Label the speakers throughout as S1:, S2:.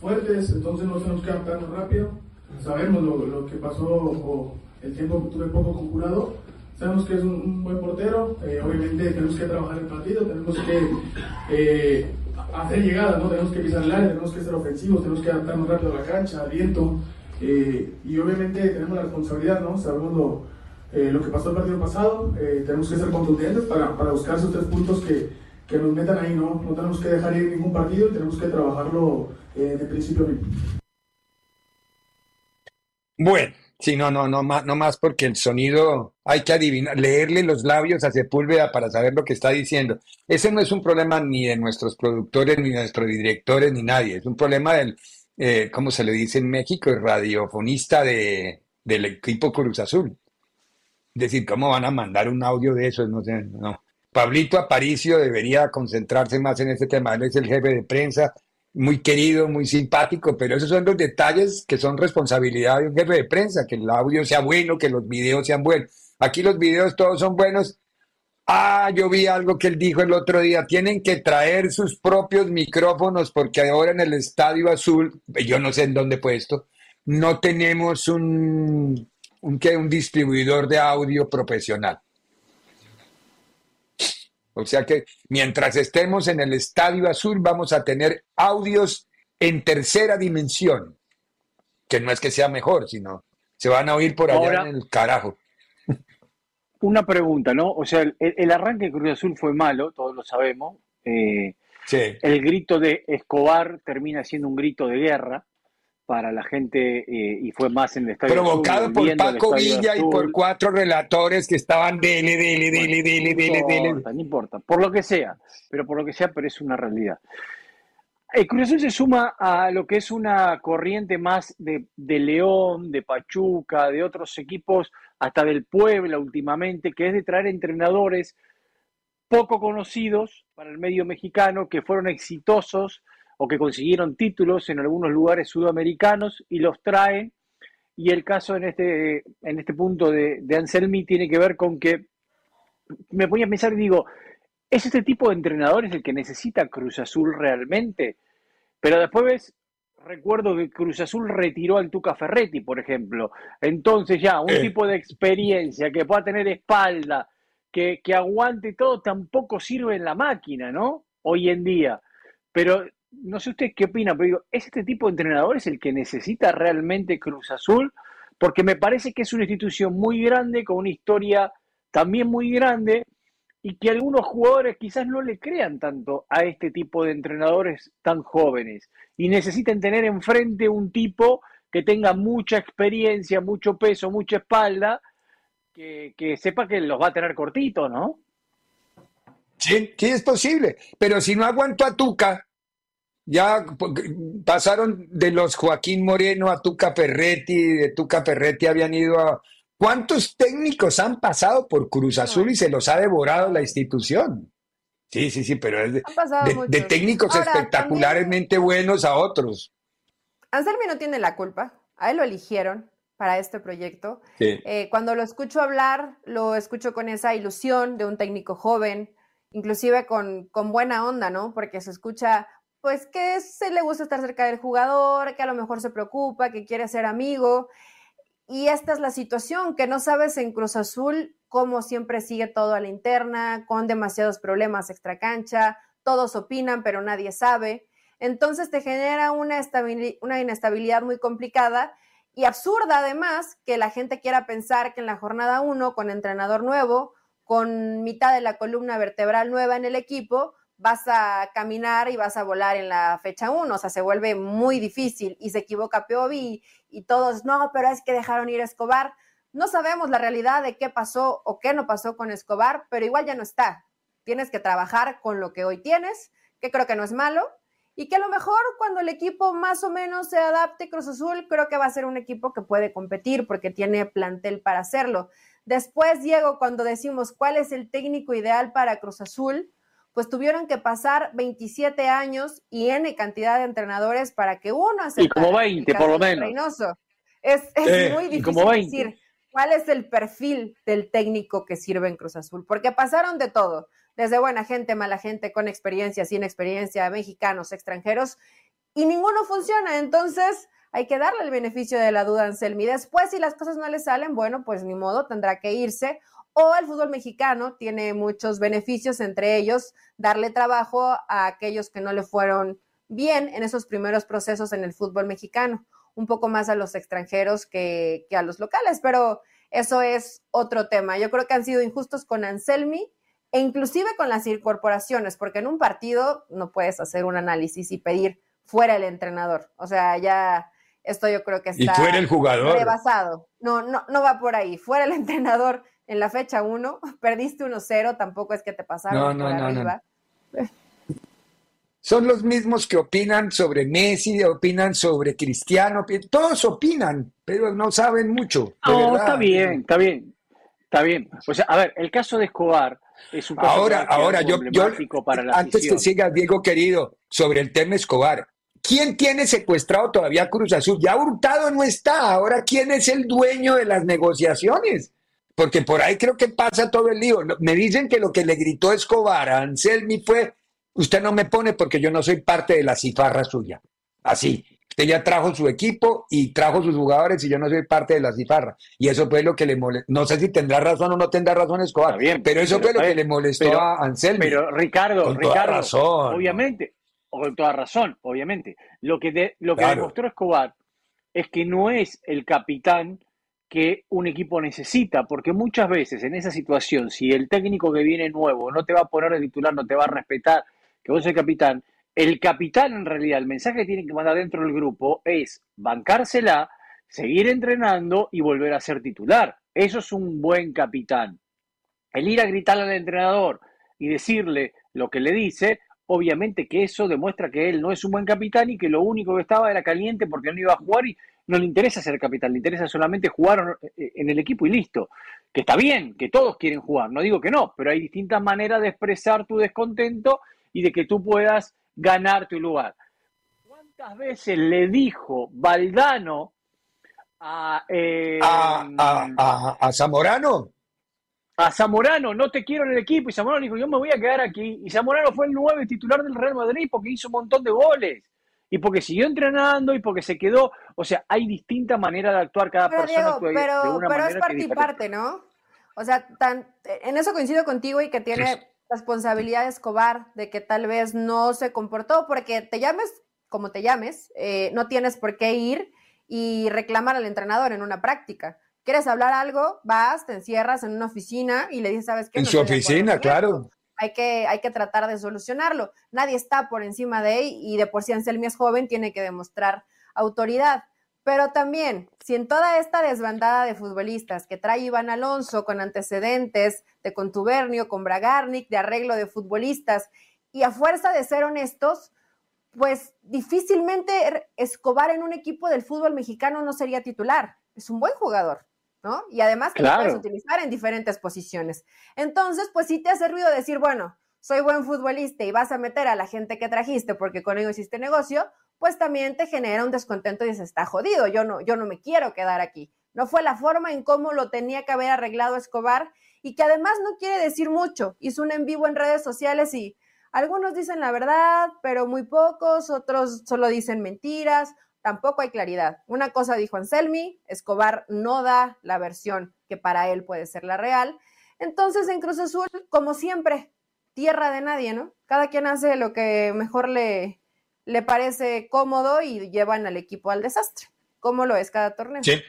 S1: Fuertes, entonces no tenemos que adaptarnos rápido. Sabemos lo, que pasó o el tiempo que tuve poco con Jurado. Sabemos que es un, buen portero. Eh, obviamente tenemos que trabajar el partido, tenemos que eh, hacer llegadas, ¿no? tenemos que pisar el área, tenemos que ser ofensivos, tenemos que adaptarnos rápido a la cancha, al viento. y obviamente tenemos la responsabilidad, ¿no? Sabemos lo, lo que pasó el partido pasado. tenemos que ser contundentes para, para buscar esos tres puntos que que nos metan ahí, ¿no? No tenemos que dejar ir ningún partido y tenemos que trabajarlo eh, de principio.
S2: Bueno, sí, no, no, no más, no más porque el sonido hay que adivinar, leerle los labios a Sepúlveda para saber lo que está diciendo. Ese no es un problema ni de nuestros productores, ni de nuestros directores, ni nadie. Es un problema del, eh, ¿cómo se le dice en México? El radiofonista de, del equipo Cruz Azul. Es decir, ¿cómo van a mandar un audio de eso? No sé, no. Pablito Aparicio debería concentrarse más en este tema. Él es el jefe de prensa, muy querido, muy simpático, pero esos son los detalles que son responsabilidad de un jefe de prensa, que el audio sea bueno, que los videos sean buenos. Aquí los videos todos son buenos. Ah, yo vi algo que él dijo el otro día, tienen que traer sus propios micrófonos porque ahora en el Estadio Azul, yo no sé en dónde puesto, no tenemos un, un, un distribuidor de audio profesional. O sea que mientras estemos en el Estadio Azul vamos a tener audios en tercera dimensión, que no es que sea mejor, sino se van a oír por allá en el carajo.
S3: Una pregunta, ¿no? O sea, el, arranque de Cruz Azul fue malo, todos lo sabemos. Eh, sí. El grito de Escobar termina siendo un grito de guerra para la gente eh, y fue más en el estadio.
S2: Provocado por Paco Villa y por cuatro relatores que estaban dele, dele, dele, dele, dele, dele.
S3: No importa, por lo que sea, pero por lo que sea, pero es una realidad. El Cruz Azul se suma a lo que es una corriente más de, de, León, de Pachuca, de otros equipos, hasta del Puebla últimamente, que es de traer entrenadores poco conocidos para el medio mexicano, que fueron exitosos o que consiguieron títulos en algunos lugares sudamericanos y los traen. Y el caso en este, en este punto de, de Anselmi tiene que ver con que me ponía a pensar y digo, ¿es este tipo de entrenadores el que necesita Cruz Azul realmente? Pero después ves, recuerdo que Cruz Azul retiró al Tuca Ferretti, por ejemplo. Entonces ya, un tipo de experiencia que pueda tener espalda, que, que aguante todo, tampoco sirve en la máquina, ¿no? Hoy en día. Pero no sé usted qué opina, pero digo, ¿es este tipo de entrenador es el que necesita realmente Cruz Azul? Porque me parece que es una institución muy grande, con una historia también muy grande, y que algunos jugadores quizás no le crean tanto a este tipo de entrenadores tan jóvenes, y necesitan tener enfrente un tipo que tenga mucha experiencia, mucho peso, mucha espalda, que, que sepa que los va a tener cortitos, ¿no?
S2: Sí, sí es posible, pero si no aguanto a Tuca, ya pasaron de los Joaquín Moreno a Tuca Ferretti, de Tuca Ferretti habían ido a... ¿Cuántos técnicos han pasado por Cruz Azul y se los ha devorado la institución? Sí, sí, sí, pero es de, técnicos espectacularmente buenos a otros.
S4: Anselmi no tiene la culpa, a él lo eligieron para este proyecto. Eh, cuando lo escucho hablar, lo escucho con esa ilusión de un técnico joven, inclusive con, con buena onda, ¿no? Porque se escucha pues que se le gusta estar cerca del jugador, que a lo mejor se preocupa, que quiere ser amigo. Y esta es la situación, que no sabes en Cruz Azul cómo siempre sigue todo a la interna, con demasiados problemas extra cancha, todos opinan, pero nadie sabe. Entonces te genera una, una inestabilidad muy complicada y absurda además que la gente quiera pensar que en la jornada 1, con entrenador nuevo, con mitad de la columna vertebral nueva en el equipo, vas a caminar y vas a volar en la fecha 1, o sea, se vuelve muy difícil y se equivoca Piovi y, todos, no, pero es que dejaron ir a Escobar. No sabemos la realidad de qué pasó o qué no pasó con Escobar, pero igual ya no está. Tienes que trabajar con lo que hoy tienes, que creo que no es malo, y que a lo mejor cuando el equipo más o menos se adapte Cruz Azul, creo que va a ser un equipo que puede competir porque tiene plantel para hacerlo. Después, Diego, cuando decimos cuál es el técnico ideal para Cruz Azul, pues tuvieron que pasar 27 años y N cantidad de entrenadores para que uno
S3: aceptara. Y como 20, por lo menos.
S4: Es, es muy difícil decir cuál es el perfil del técnico que sirve en Cruz Azul, porque pasaron de todo, desde buena gente, mala gente, con experiencia, sin experiencia, mexicanos, extranjeros, y ninguno funciona. Entonces, hay que darle el beneficio de la duda a Anselmi. Después, si las cosas no le salen, bueno, pues ni modo, tendrá que irse. O el fútbol mexicano tiene muchos beneficios, entre ellos darle trabajo a aquellos que no le fueron bien en esos primeros procesos en el fútbol mexicano, un poco más a los extranjeros que, que a los locales, pero eso es otro tema. Yo creo que han sido injustos con Anselmi e inclusive con las incorporaciones, porque en un partido no puedes hacer un análisis y pedir fuera el entrenador. O sea, ya esto yo creo que está
S2: y fuera el jugador.
S4: rebasado. No, no, no va por ahí. Fuera el entrenador en la fecha 1, perdiste 1-0, tampoco es que te pasaron por arriba.
S2: Son los mismos que opinan sobre Messi, opinan sobre Cristiano, todos opinan, pero no saben mucho.
S3: No, está bien, está bien, está bien. O sea, a ver, el caso de Escobar es un caso
S2: ahora, ahora yo, para la antes que siga Diego querido sobre el tema Escobar, ¿Quién tiene secuestrado todavía Cruz Azul? Ya Hurtado no está. Ahora, ¿quién es el dueño de las negociaciones? Porque por ahí creo que pasa todo el lío. Me dicen que lo que le gritó Escobar a Anselmi fue, usted no me pone porque yo no soy parte de la cifarra suya. Así. Usted ya trajo su equipo y trajo sus jugadores y yo no soy parte de la cifarra. Y eso fue lo que le molestó. No sé si tendrá razón o no tendrá razón Escobar. bien, pero eso fue lo que le molestó a Anselmi.
S3: Pero Ricardo, Ricardo, razón, obviamente, o con toda razón, obviamente. Lo que, lo que demostró Escobar es que no es el capitán que un equipo necesita, porque muchas veces en esa situación, si el técnico que viene nuevo no te va a poner de titular, no te va a respetar, que vos sos capitán, el capitán en realidad, el mensaje que tiene que mandar dentro del grupo es bancársela, seguir entrenando y volver a ser titular. Eso es un buen capitán. El ir a gritarle al entrenador y decirle lo que le dice, obviamente que eso demuestra que él no es un buen capitán y que lo único que estaba era caliente porque no iba a jugar y no le interesa ser capitán, le interesa solamente jugar eh, en el equipo y listo. Que está bien, que todos quieren jugar, no digo que no, pero hay distintas maneras de expresar tu descontento y de que tú puedas ganar tu lugar. ¿Cuántas veces le dijo Valdano a,
S2: eh, a Zamorano?
S3: a Zamorano, no te quiero en el equipo, y Zamorano dijo, yo me voy a quedar aquí, y Zamorano fue el nueve titular del Real Madrid porque hizo un montón de goles, y porque siguió entrenando, y porque se quedó, o sea, hay distintas maneras de actuar cada persona.
S4: pero, pero es parte y parte, ¿no? O sea, tan, en eso coincido contigo y que tiene responsabilidad Escobar de que tal vez no se comportó, porque te llames como te llames, eh, no tienes por qué ir y reclamar al entrenador en una práctica quieres hablar algo, vas, te encierras en una oficina y le dices, ¿sabes qué?
S2: En su oficina, claro.
S4: Hay que, hay que tratar de solucionarlo. Nadie está por encima de él y de por sí Anselmi es joven, tiene que demostrar autoridad. Pero también, si en toda esta desbandada de futbolistas que trae Iván Alonso con antecedentes de contubernio con Bragarnik, de arreglo de futbolistas, y a fuerza de ser honestos, pues difícilmente Escobar en un equipo del fútbol mexicano no sería titular. Es un buen jugador. ¿No? Y además que lo puedes utilizar en diferentes posiciones. Entonces, pues si te hace ruido decir, bueno, soy buen futbolista y vas a meter a la gente que trajiste porque con ellos hiciste negocio, pues también te genera un descontento y se está jodido, yo no, yo no me quiero quedar aquí. No fue la forma en cómo lo tenía que haber arreglado Escobar y que además no quiere decir mucho. Hizo un en vivo en redes sociales y algunos dicen la verdad, pero muy pocos, otros solo dicen mentiras, tampoco hay claridad. Una cosa dijo Anselmi, Escobar no da la versión que para él puede ser la real. Entonces en Cruz Azul, como siempre, tierra de nadie, ¿no? Cada quien hace lo que mejor le, le parece cómodo y llevan al equipo al desastre. ¿Cómo lo es cada torneo?
S2: Sí.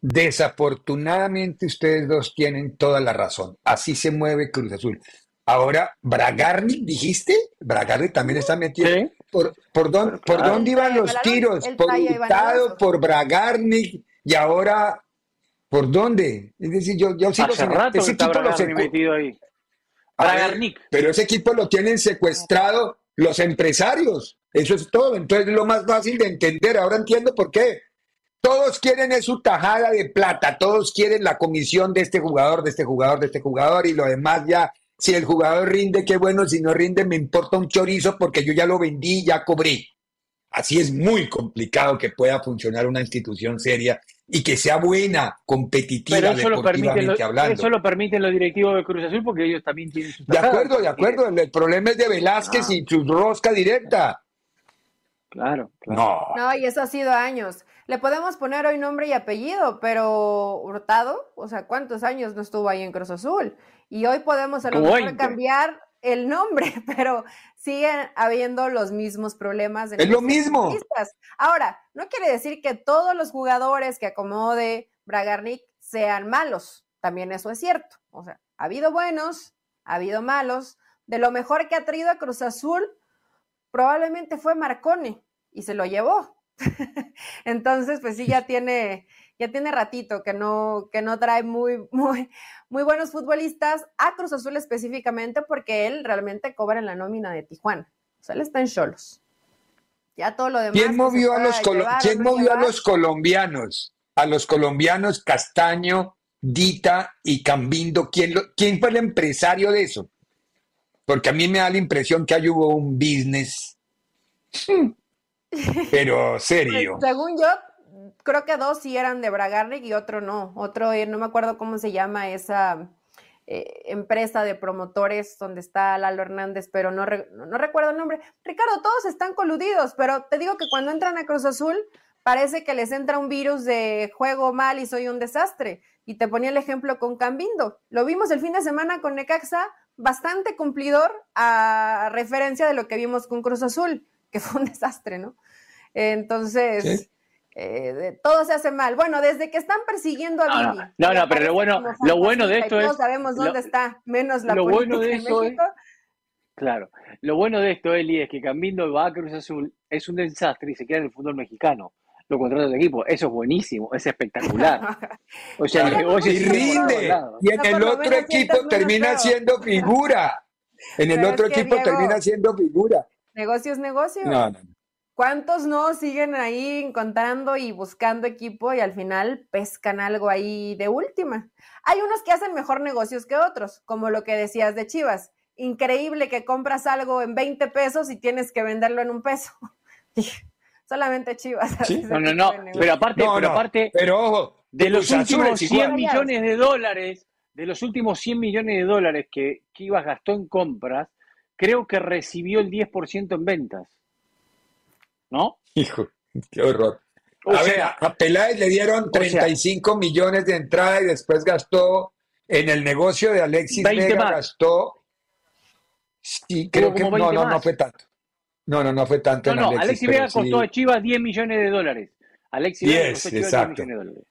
S2: Desafortunadamente ustedes dos tienen toda la razón. Así se mueve Cruz Azul. Ahora, Bragarnik, dijiste, Bragarnik también está metido. ¿Por, por, ¿por dónde iban los tiros? Por Hurtado, por Bragarnik y ahora, ¿por dónde? Es decir, yo, yo sigo
S3: Hace rato ese equipo lo metido ahí.
S2: Bragarnik. pero ese equipo lo tienen secuestrado los empresarios. Eso es todo. Entonces es lo más fácil de entender. Ahora entiendo por qué. Todos quieren es su tajada de plata, todos quieren la comisión de este jugador, de este jugador, de este jugador y lo demás ya, si el jugador rinde, qué bueno, si no rinde, me importa un chorizo porque yo ya lo vendí, ya cobré. Así es muy complicado que pueda funcionar una institución seria y que sea buena, competitiva, Pero eso deportivamente
S3: lo
S2: hablando.
S3: Eso lo permiten los directivos de Cruz Azul porque ellos también tienen su
S2: De acuerdo, de acuerdo. El problema es de Velázquez ah. y su rosca directa.
S3: Claro,
S4: claro. No. no, y eso ha sido años. Le podemos poner hoy nombre y apellido, pero Hurtado, o sea, ¿cuántos años no estuvo ahí en Cruz Azul? Y hoy podemos a lo mejor cambiar el nombre, pero siguen habiendo los mismos problemas.
S2: es lo mismo.
S4: Ahora, no quiere decir que todos los jugadores que acomode Bragarnik sean malos. También eso es cierto. O sea, ha habido buenos, ha habido malos. De lo mejor que ha traído a Cruz Azul, probablemente fue Marcone y se lo llevó. Entonces, pues sí, ya tiene, ya tiene ratito que no, que no trae muy, muy, muy buenos futbolistas a Cruz Azul específicamente porque él realmente cobra en la nómina de Tijuana. O sea, él está en Cholos. Ya todo lo demás.
S2: ¿Quién movió, a los, ¿quién movió a los colombianos? A los colombianos Castaño, Dita y Cambindo. ¿Quién, ¿Quién fue el empresario de eso? Porque a mí me da la impresión que ahí hubo un business. Pero serio.
S4: Pues, según yo, creo que dos sí eran de Bragarnik y otro no. Otro, eh, no me acuerdo cómo se llama esa eh, empresa de promotores donde está Lalo Hernández, pero no, no, recuerdo el nombre. Ricardo, todos están coludidos, pero te digo que cuando entran a Cruz Azul parece que les entra un virus de juego mal y soy un desastre. Y te ponía el ejemplo con Cambindo. Lo vimos el fin de semana con Necaxa, bastante cumplidor a referencia de lo que vimos con Cruz Azul, que fue un desastre, ¿no? Entonces, eh, todo se hace mal. Bueno, desde que están persiguiendo a
S3: Billy. No, no, pero lo bueno, lo bueno de esto es.
S4: Todos sabemos dónde está, menos la
S3: lo bueno de esto Es, claro, lo bueno de esto, Eli, es que Cambindo va a Cruz Azul, es un desastre y se queda en el fútbol mexicano. Lo contrata el equipo. Eso es buenísimo, es espectacular.
S2: O sea, el negocio y rinde. Y en el otro equipo termina siendo figura. En el otro equipo termina siendo figura.
S4: Negocio es negocio. No, no. ¿Cuántos no siguen ahí encontrando y buscando equipo y al final pescan algo ahí de última? Hay unos que hacen mejor negocios que otros, como lo que decías de Chivas. Increíble que compras algo en 20 pesos y tienes que venderlo en un peso. Solamente Chivas.
S3: No, no, no. Pero aparte, pero aparte,
S2: pero ojo,
S3: de los últimos 100 millones de dólares, de los últimos 100 millones de dólares que Chivas gastó en compras, creo que recibió el 10% en ventas. ¿No?
S2: Hijo, qué horror. a ver, a Peláez le dieron 35 millones de entrada y después gastó en el negocio de Alexis Vega, gastó. Sí, creo que no, no, no fue tanto. No, no, no fue tanto.
S3: No, no, Alexis, Vega costó a Chivas 10 millones de dólares. Alexis Vega costó a Chivas 10 millones de dólares.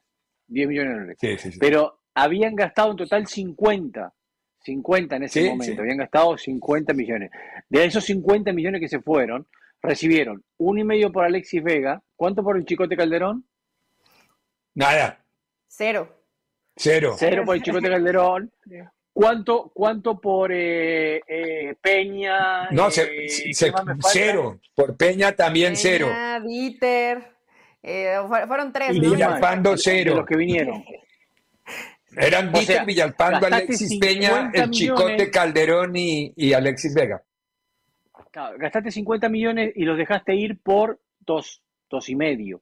S3: 10 millones de dólares. Sí, sí, sí. Pero habían gastado en total 50. 50 en ese momento. Habían gastado 50 millones. De esos 50 millones que se fueron, recibieron un y medio por Alexis Vega. ¿Cuánto por el Chicote Calderón?
S2: Nada.
S4: Cero.
S2: Cero.
S3: Cero por el Chicote Calderón. ¿Cuánto, cuánto por eh, eh, Peña?
S2: No, eh, cero. Por Peña también cero.
S4: Dieter. fueron tres.
S2: Villalpando cero.
S3: los que vinieron.
S2: Eran Dieter, Villalpando, Alexis Peña, el Chicote Calderón y, y Alexis Vega
S3: gastaste 50 millones y los dejaste ir por dos, dos y medio.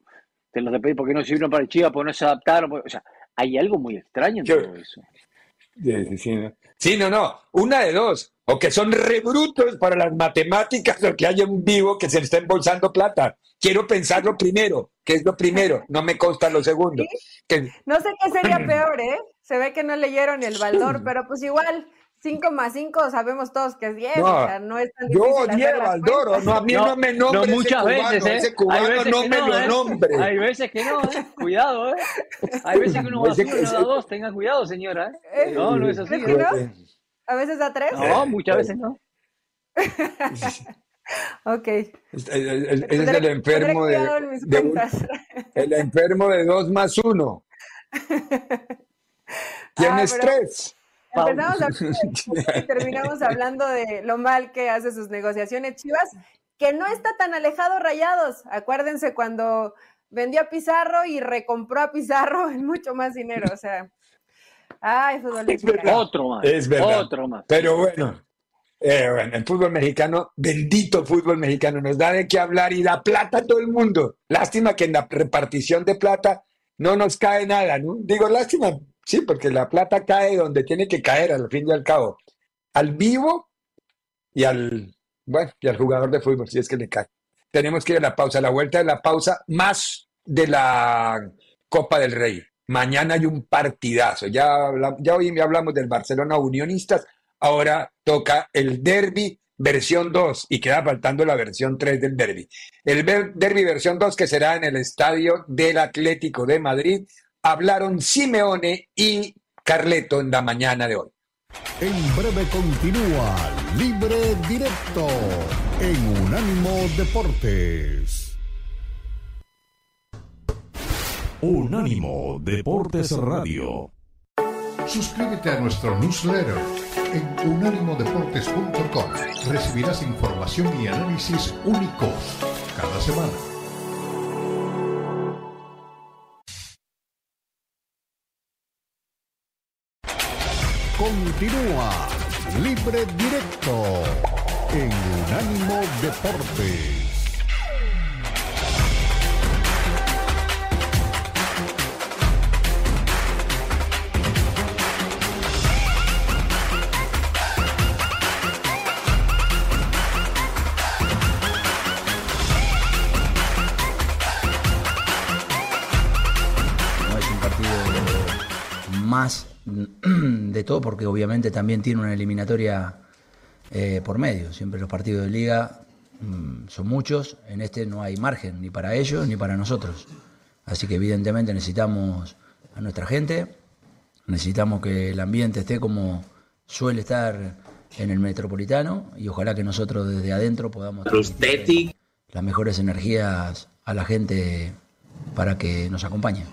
S3: Te los pedí porque no sirvieron para el Chivas, porque no se adaptaron. o sea, hay algo muy extraño en todo eso.
S2: Sí, no, no. Una de dos. O que son rebrutos para las matemáticas o que hay un vivo que se le está embolsando plata. Quiero pensarlo primero, que es lo primero. No me consta lo segundo.
S4: No sé qué sería peor, ¿eh? Se ve que no leyeron el valor, pero pues igual 5 más 5 sabemos todos que es 10, no, o sea, no es tan
S2: Yo odié a Valdoro, no, a mí no, me nombre
S3: no, muchas
S2: ese
S3: veces, ¿eh?
S2: ese cubano
S3: Hay veces
S2: no
S3: que
S2: me lo
S3: ¿eh?
S2: nombre.
S3: Hay veces que no, ¿eh? Cuidado, ¿eh? Hay veces que uno va a uno da dos, tenga cuidado, señora, ¿eh? No, no es así.
S4: ¿eh? ¿A veces da tres?
S3: No, muchas veces no.
S4: ok.
S2: Es, el enfermo de, el enfermo de dos más uno. Tienes ah, tres.
S4: Empezamos a y terminamos hablando de lo mal que hace sus negociaciones Chivas, que no está tan alejado Rayados. Acuérdense cuando vendió a Pizarro y recompró a Pizarro en mucho más dinero. O sea, ay, fútbol
S3: mexicano. Otro más.
S2: Es verdad.
S3: Otro más.
S2: Pero bueno, eh, bueno, el fútbol mexicano, bendito fútbol mexicano, nos da de qué hablar y da plata a todo el mundo. Lástima que en la repartición de plata no nos cae nada, ¿no? Digo, lástima, sí, porque la plata cae donde tiene que caer, al fin y al cabo. Al vivo y al, bueno, y al jugador de fútbol, si es que le cae. Tenemos que ir a la pausa, la vuelta de la pausa, más de la Copa del Rey. Mañana hay un partidazo. Ya, ya hoy hablamos del Barcelona Unionistas, ahora toca el Derby versión 2 y queda faltando la versión 3 del Derby. El Derby versión 2 que será en el estadio del Atlético de Madrid. Hablaron Simeone y Carleto en la mañana de hoy.
S5: En breve continúa Libre Directo en Unánimo Deportes. Unánimo Deportes Radio. Suscríbete a nuestro newsletter en unánimodeportes.com. Recibirás información y análisis únicos cada semana. Continúa Libre Directo en Unánimo Deportes.
S6: más de todo, porque obviamente también tiene una eliminatoria eh, por medio. Siempre los partidos de liga mm, son muchos, en este no hay margen ni para ellos ni para nosotros. Así que evidentemente necesitamos a nuestra gente, necesitamos que el ambiente esté como suele estar en el metropolitano y ojalá que nosotros desde adentro podamos las mejores energías a la gente para que nos acompañe.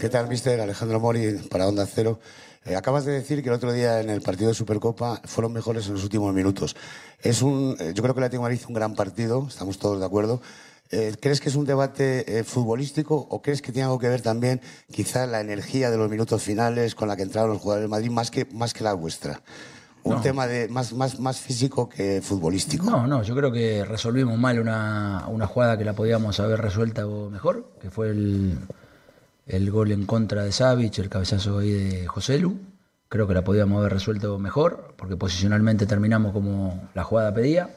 S7: ¿Qué tal, mister? Alejandro Mori para Onda Cero. Eh, acabas de decir que el otro día en el partido de Supercopa fueron mejores en los últimos minutos. Es un, eh, yo creo que la Atlético hizo un gran partido, estamos todos de acuerdo. Eh, ¿Crees que es un debate futbolístico o crees que tiene algo que ver también quizá la energía de los minutos finales con la que entraron los jugadores del Madrid más que, más que la vuestra? Un tema de más, más, más físico que futbolístico.
S6: No, no, yo creo que resolvimos mal una, una jugada que la podíamos haber resuelto mejor, que fue el, el gol en contra de Savic, el cabezazo ahí de Joselu. Creo que la podíamos haber resuelto mejor, porque posicionalmente terminamos como la jugada pedía.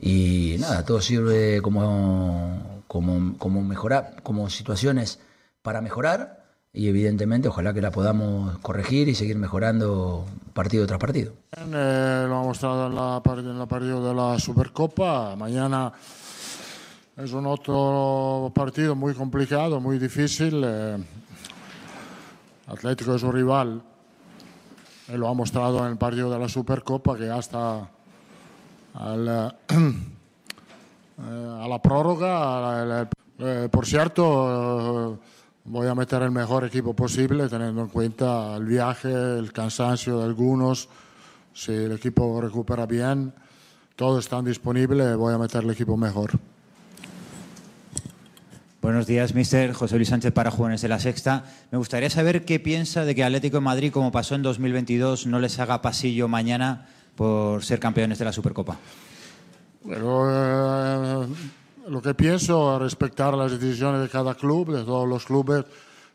S6: Y nada, todo sirve como, como, como mejorar, como situaciones para mejorar. Y evidentemente, ojalá que la podamos corregir y seguir mejorando partido tras partido.
S8: Eh, lo ha mostrado en la, en la partido de la Supercopa. Mañana es un otro partido muy complicado, muy difícil. Eh, Atlético es un rival, lo ha mostrado en el partido de la Supercopa, que hasta al, eh, a la prórroga. Eh, por cierto, voy a meter el mejor equipo posible, teniendo en cuenta el viaje, el cansancio de algunos. Si el equipo recupera bien, todos están disponibles, voy a meter el equipo mejor.
S9: Buenos días, mister José Luis Sánchez para Jóvenes de la Sexta. Me gustaría saber qué piensa de que Atlético de Madrid, como pasó en 2022, no les haga pasillo mañana por ser campeones de la Supercopa.
S8: Eh, lo que pienso es respetar las decisiones de cada club, de todos los clubes.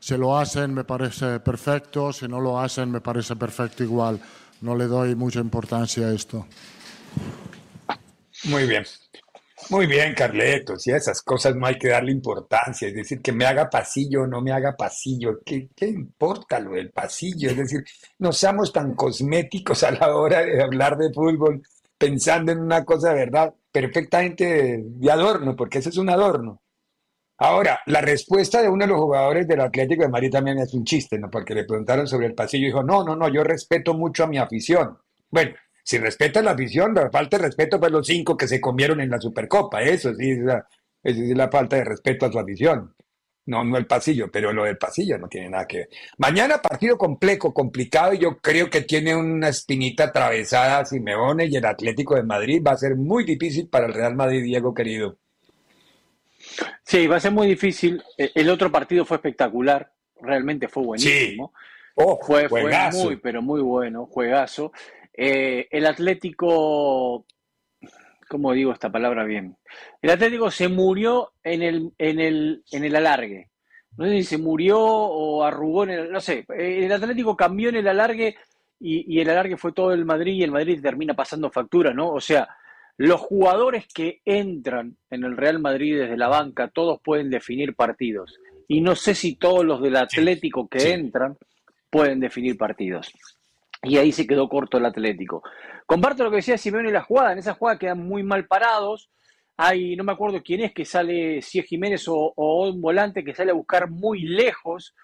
S8: Si lo hacen me parece perfecto, si no lo hacen me parece perfecto igual. No le doy mucha importancia a esto.
S2: Muy bien. Muy bien, Carletos, y a esas cosas no hay que darle importancia, es decir, que me haga pasillo o no me haga pasillo, ¿qué, ¿qué, importa lo del pasillo? Es decir, no seamos tan cosméticos a la hora de hablar de fútbol, pensando en una cosa de verdad perfectamente de adorno, porque eso es un adorno. Ahora, la respuesta de uno de los jugadores del Atlético de Madrid también es un chiste, ¿no? Porque le preguntaron sobre el pasillo y dijo, no, no, no, yo respeto mucho a mi afición. Bueno, si respeta la afición, la falta de respeto para los cinco que se comieron en la Supercopa, eso sí es la, es la falta de respeto a su afición. No, no el pasillo, pero lo del pasillo no tiene nada que ver. Mañana partido complejo, complicado, y yo creo que tiene una espinita atravesada Simeone y el Atlético de Madrid. Va a ser muy difícil para el Real Madrid, Diego querido.
S3: Sí, va a ser muy difícil. E, el otro partido fue espectacular, realmente fue buenísimo.
S2: Oh,
S3: fue, fue, muy, pero muy bueno, juegazo. Eh, el Atlético ¿cómo digo esta palabra bien? El Atlético se murió en el, en el, en el alargue. No sé si se murió o arrugó en el, no sé, el Atlético cambió en el alargue y, y el alargue fue todo el Madrid y el Madrid termina pasando factura, ¿no? O sea, los jugadores que entran en el Real Madrid desde la banca, todos pueden definir partidos. Y no sé si todos los del Atlético que entran pueden definir partidos. Y ahí se quedó corto el Atlético. Comparto lo que decía Simeone en la jugada. En esa jugada quedan muy mal parados. Hay, no me acuerdo quién es, que sale, si es Jiménez o, un volante que sale a buscar muy lejos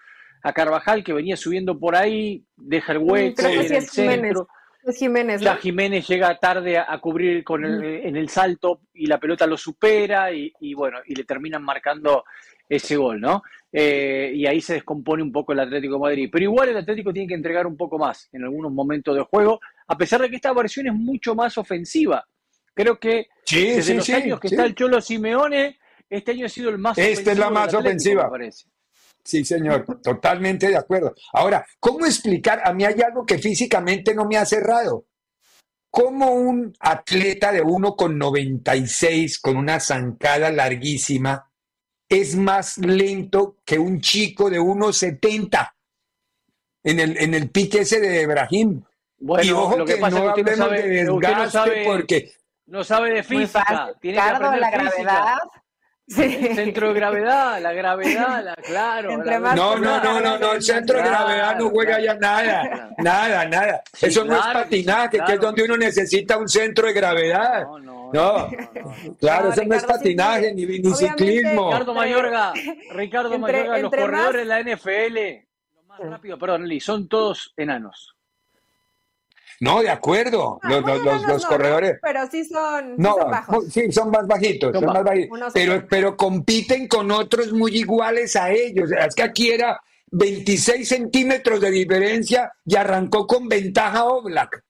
S3: a Carvajal, que venía subiendo por ahí, deja el hueco en el centro.
S4: Es Jiménez.
S3: Ya Jiménez llega tarde a, cubrir con el, en el salto y la pelota lo supera y, y, bueno, y le terminan marcando ese gol, ¿no? Eh, y ahí se descompone un poco el Atlético de Madrid. Pero igual el Atlético tiene que entregar un poco más en algunos momentos de juego, a pesar de que esta versión es mucho más ofensiva. Creo que desde los años que está el Cholo Simeone, este año ha sido el más
S2: Esta es la más ofensiva. Sí, señor, totalmente de acuerdo. Ahora, ¿cómo explicar? A mí hay algo que físicamente no me ha cerrado. ¿Cómo un atleta de 1,96 con una zancada larguísima es más lento que un chico de 1,70 en el, en el pique ese de Ibrahim.
S3: Bueno, y ojo lo que, pasa no es que usted no sabe, de desgaste no sabe, porque no sabe de física, tiene que aprender
S4: la gravedad.
S3: Sí. El centro de gravedad, la gravedad, la, claro.
S2: La no, no, no, no, no, el centro de gravedad no juega ya nada, nada, nada. Eso no es patinaje, que es donde uno necesita un centro de gravedad. No, no, no, claro, eso no es patinaje ni, ni ciclismo.
S3: Ricardo Mayorga, Ricardo Mayorga, los corredores de la NFL, lo más rápido, perdón, Lee, son todos enanos.
S2: No, de acuerdo. Ah, los, corredores.
S4: pero sí son, no, son bajos.
S2: Sí, son más bajitos. Son, más bajitos. Pero, pero compiten con otros muy iguales a ellos. Es que aquí era 26 centímetros de diferencia y arrancó con ventaja Oblak.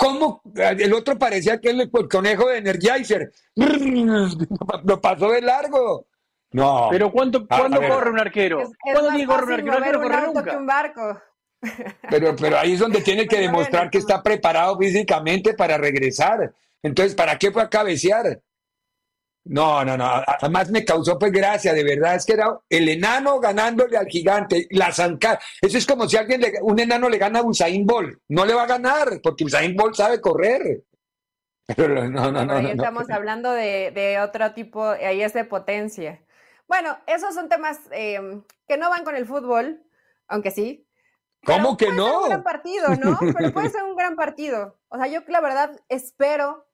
S2: ¿Cómo? El otro parecía que el, conejo de Energizer. Lo pasó de largo. No.
S3: Pero ¿cuánto, ¿cuándo corre un arquero? ¿Cuándo corre un arquero?
S4: No corre un barco.
S2: Pero, pero ahí es donde tiene que demostrar que está preparado físicamente para regresar. Entonces, ¿para qué fue a cabecear? No, no, no. Además me causó pues gracia, de verdad. Es que era el enano ganándole al gigante, la zancada. Eso es como si alguien, un enano le gana a Usain Bolt. No le va a ganar, porque Usain Bolt sabe correr.
S4: Pero no, no, no. Ahí estamos hablando de, de, otro tipo, ahí es de potencia. Bueno, esos son temas eh, que no van con el fútbol, aunque sí,
S2: ¿Cómo que no?
S4: Ser un gran partido, ¿no? Pero puede ser un gran partido. O sea, yo la verdad espero,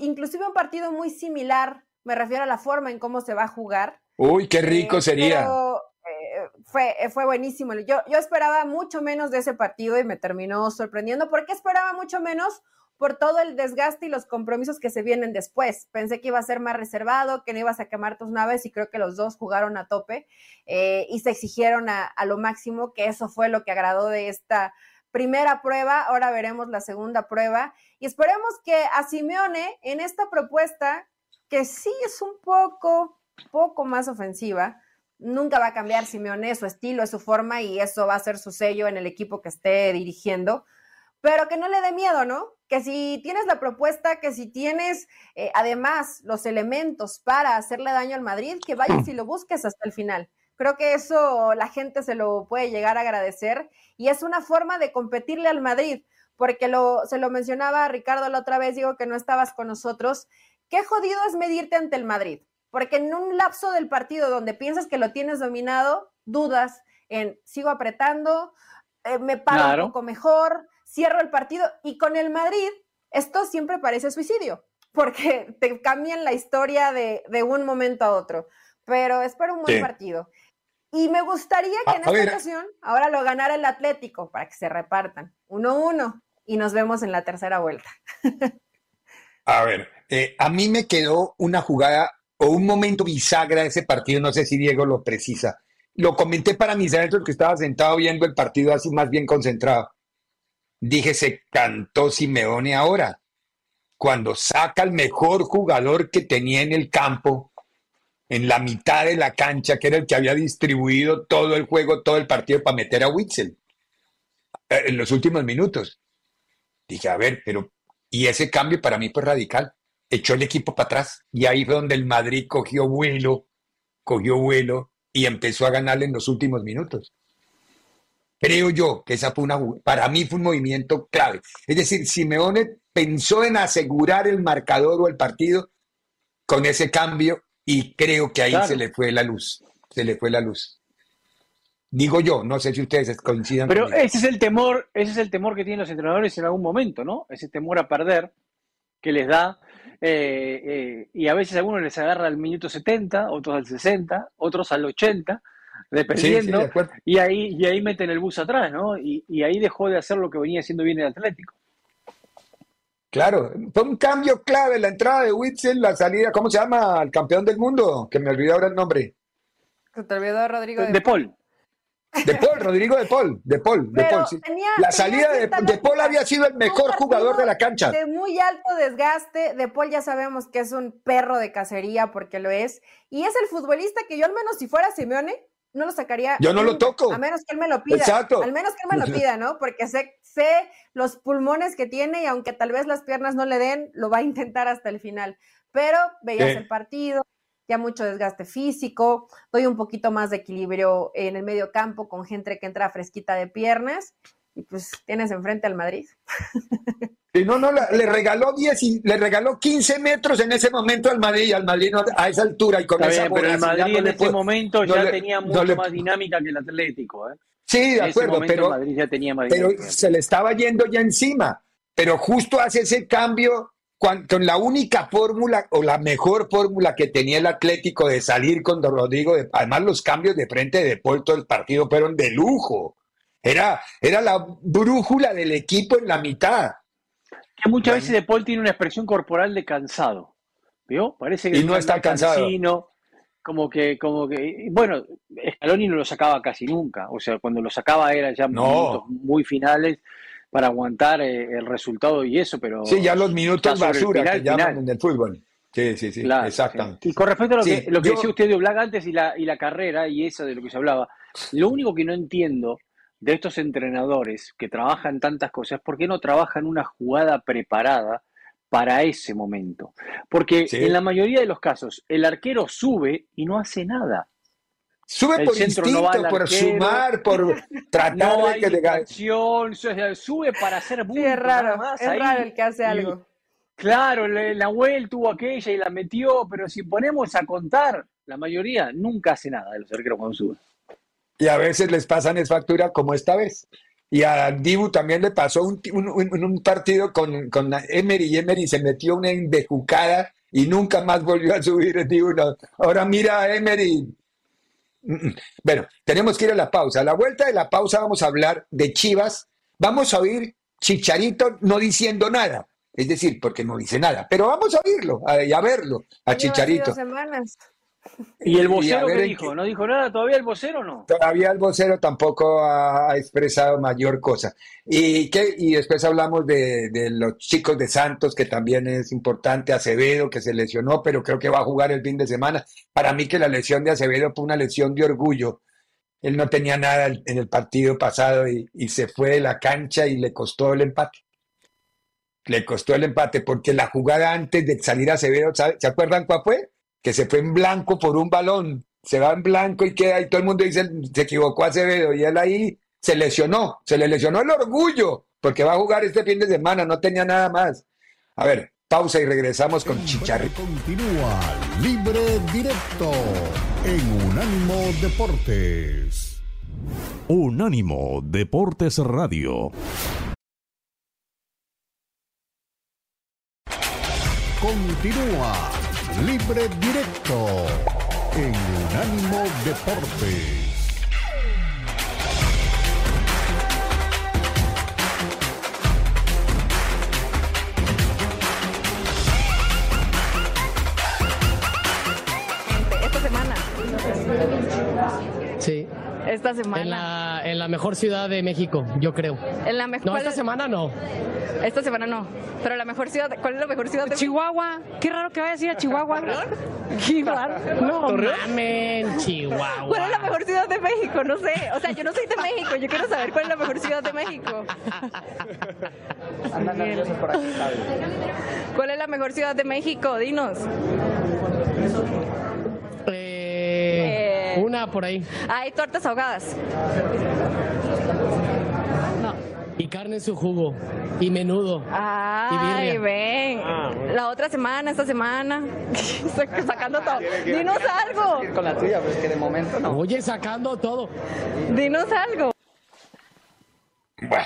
S4: inclusive un partido muy similar, me refiero a la forma en cómo se va a jugar.
S2: Uy, qué rico eh, sería.
S4: Eh, fue, fue buenísimo. Yo, yo esperaba mucho menos de ese partido y me terminó sorprendiendo. ¿Por qué esperaba mucho menos? por todo el desgaste y los compromisos que se vienen después. Pensé que iba a ser más reservado, que no ibas a quemar tus naves y creo que los dos jugaron a tope eh, y se exigieron a, a, lo máximo, que eso fue lo que agradó de esta primera prueba. Ahora veremos la segunda prueba y esperemos que a Simeone en esta propuesta, que sí es un poco, poco más ofensiva, nunca va a cambiar Simeone su estilo, su forma y eso va a ser su sello en el equipo que esté dirigiendo pero que no le dé miedo, ¿no? Que si tienes la propuesta, que si tienes eh, además los elementos para hacerle daño al Madrid, que vayas y lo busques hasta el final. Creo que eso la gente se lo puede llegar a agradecer y es una forma de competirle al Madrid, porque lo, se lo mencionaba Ricardo la otra vez, digo que no estabas con nosotros. Qué jodido es medirte ante el Madrid, porque en un lapso del partido donde piensas que lo tienes dominado, dudas en sigo apretando, eh, me paro un poco mejor, cierro el partido y con el Madrid esto siempre parece suicidio, porque te cambian la historia de, un momento a otro. Pero espero un buen partido. Y me gustaría que en esta ocasión ahora lo ganara el Atlético para que se repartan. 1-1. y nos vemos en la tercera vuelta.
S2: A ver, eh, a mí me quedó una jugada o un momento bisagra de ese partido, no sé si Diego lo precisa. Lo comenté para mis adentros que estaba sentado viendo el partido así más bien concentrado. Dije, se cantó Simeone ahora. Cuando saca el mejor jugador que tenía en el campo, en la mitad de la cancha, que era el que había distribuido todo el juego, todo el partido para meter a Witzel eh, en los últimos minutos. Dije, a ver, pero, y ese cambio para mí fue radical. Echó el equipo para atrás y ahí fue donde el Madrid cogió vuelo, cogió vuelo y empezó a ganarle en los últimos minutos. Creo yo que esa fue una, para mí fue un movimiento clave. Es decir, Simeone pensó en asegurar el marcador o el partido con ese cambio y creo que ahí se le fue la luz, se le fue la luz. Digo yo, no sé si ustedes coincidan.
S3: Pero ese es el temor, ese es el temor que tienen los entrenadores en algún momento, ¿no? Ese temor a perder que les da eh, eh, y a veces a algunos les agarra al minuto 70, otros al 60, otros al 80 dependiendo, y, ahí, y ahí meten el bus atrás, ¿no? Y, y, ahí dejó de hacer lo que venía haciendo bien el Atlético.
S2: Claro, fue un cambio clave la entrada de Witzel, la salida, ¿cómo se llama? El campeón del mundo, que me olvidó ahora el nombre.
S4: Se te olvidó Rodrigo
S3: de, de Paul.
S2: De Paul, Rodrigo de Paul, de Paul, de Paul, sí. la salida de, de, Paul había sido el mejor jugador de la cancha.
S4: De muy alto desgaste, de Paul ya sabemos que es un perro de cacería porque lo es, y es el futbolista que yo al menos si fuera Simeone, no lo sacaría.
S2: Yo no lo toco.
S4: A menos que él me lo pida.
S2: Exacto.
S4: Al menos que él me lo pida, ¿no? Porque sé, sé los pulmones que tiene y aunque tal vez las piernas no le den, lo va a intentar hasta el final. Pero veías el partido, ya mucho desgaste físico, doy un poquito más de equilibrio en el medio campo con gente que entra fresquita de piernas y pues tienes enfrente al Madrid.
S2: Y no, no, le regaló 10 y le regaló 15 metros en ese momento al Madrid, al Madrid a esa altura y con esa
S3: bien, Pero el Madrid en ese momento ya tenía mucho más dinámica que el Atlético, ¿eh?
S2: Sí, de acuerdo, pero, pero se le estaba yendo ya encima. Pero justo hace ese cambio con, la única fórmula o la mejor fórmula que tenía el Atlético de salir con Don Rodrigo. además, los cambios de frente de Paul todo el partido fueron de lujo. Era, era la brújula del equipo en la mitad.
S3: Que muchas veces De Paul tiene una expresión corporal de cansado. ¿Vio? Parece que
S2: y no está cansado.
S3: como que, como que, bueno, Scaloni no lo sacaba casi nunca. O sea, cuando lo sacaba era ya minutos muy finales para aguantar eh, el resultado y eso, pero.
S2: Sí, ya los minutos basura que llaman en el fútbol. Sí, sí, sí, exactamente.
S3: Y con respecto a lo que, lo que decía usted de Oblak antes y la, y la carrera y eso de lo que se hablaba, lo único que no entiendo de estos entrenadores que trabajan tantas cosas, ¿por qué no trabajan una jugada preparada para ese momento? Porque en la mayoría de los casos el arquero sube y no hace nada.
S2: Sube por instinto, por sumar, por tratar
S3: no de que sube para hacer
S4: sí, es raro, es raro el que hace algo.
S3: claro, el Nahuel tuvo aquella y la metió, pero si ponemos a contar, la mayoría nunca hace nada de los arqueros cuando suben
S2: y a veces les pasan es factura como esta vez. Y a Dibu también le pasó un, un, partido con, con, Emery y Emery se metió una embejucada y nunca más volvió a subir Dibu. Ahora mira a Emery. Bueno, tenemos que ir a la pausa. A la vuelta de la pausa vamos a hablar de Chivas. Vamos a oír Chicharito no diciendo nada. Es decir, porque no dice nada. Pero vamos a oírlo a, a verlo, a Chicharito.
S4: Semanas.
S3: ¿Y el vocero qué dijo? ¿No dijo nada todavía el vocero no?
S2: Todavía el vocero tampoco ha expresado mayor cosa. Y, ¿qué? y después hablamos de, de, los chicos de Santos, que también es importante, Acevedo, que se lesionó, pero creo que va a jugar el fin de semana. Para mí que la lesión de Acevedo fue una lesión de orgullo. Él no tenía nada en el partido pasado y, y se fue de la cancha y le costó el empate. Le costó el empate porque la jugada antes de salir Acevedo, ¿se acuerdan cuál fue? Que se fue en blanco por un balón, se va en blanco y queda y todo el mundo dice, se equivocó Acevedo y él ahí se lesionó, se le lesionó el orgullo, porque va a jugar este fin de semana, no tenía nada más. A ver, pausa y regresamos con Chicharito.
S5: Continúa libre directo en Unánimo Deportes. Unánimo Deportes Radio. Continúa Libre directo en Unánimo Deportes.
S10: Sí.
S11: Esta semana.
S10: En la, en la mejor ciudad de México, yo creo.
S11: En la mejor.
S10: No, esta semana no.
S11: Esta semana no. Pero la mejor ciudad, ¿cuál es la mejor ciudad de
S10: Chihuahua. Qué raro que vayas a ir a Chihuahua. Qué raro. No mamen, Chihuahua.
S11: ¿Cuál es la mejor ciudad de México? No sé. O sea, yo no soy de México. Yo quiero saber cuál es la mejor ciudad de México. ¿Cuál es la mejor ciudad de México? Dinos.
S10: Eh,
S11: Eh.
S10: Una por ahí.
S11: Hay tortas ahogadas.
S10: Y carne en su jugo. Y menudo.
S11: Ay,
S10: birria.
S11: ven.
S10: Ah, bueno.
S11: La otra semana, esta semana. Sac- Sacando todo. Dinos algo.
S12: Con la tuya, pues que de momento no.
S10: Oye, sacando todo.
S11: Dinos algo.
S2: Bueno,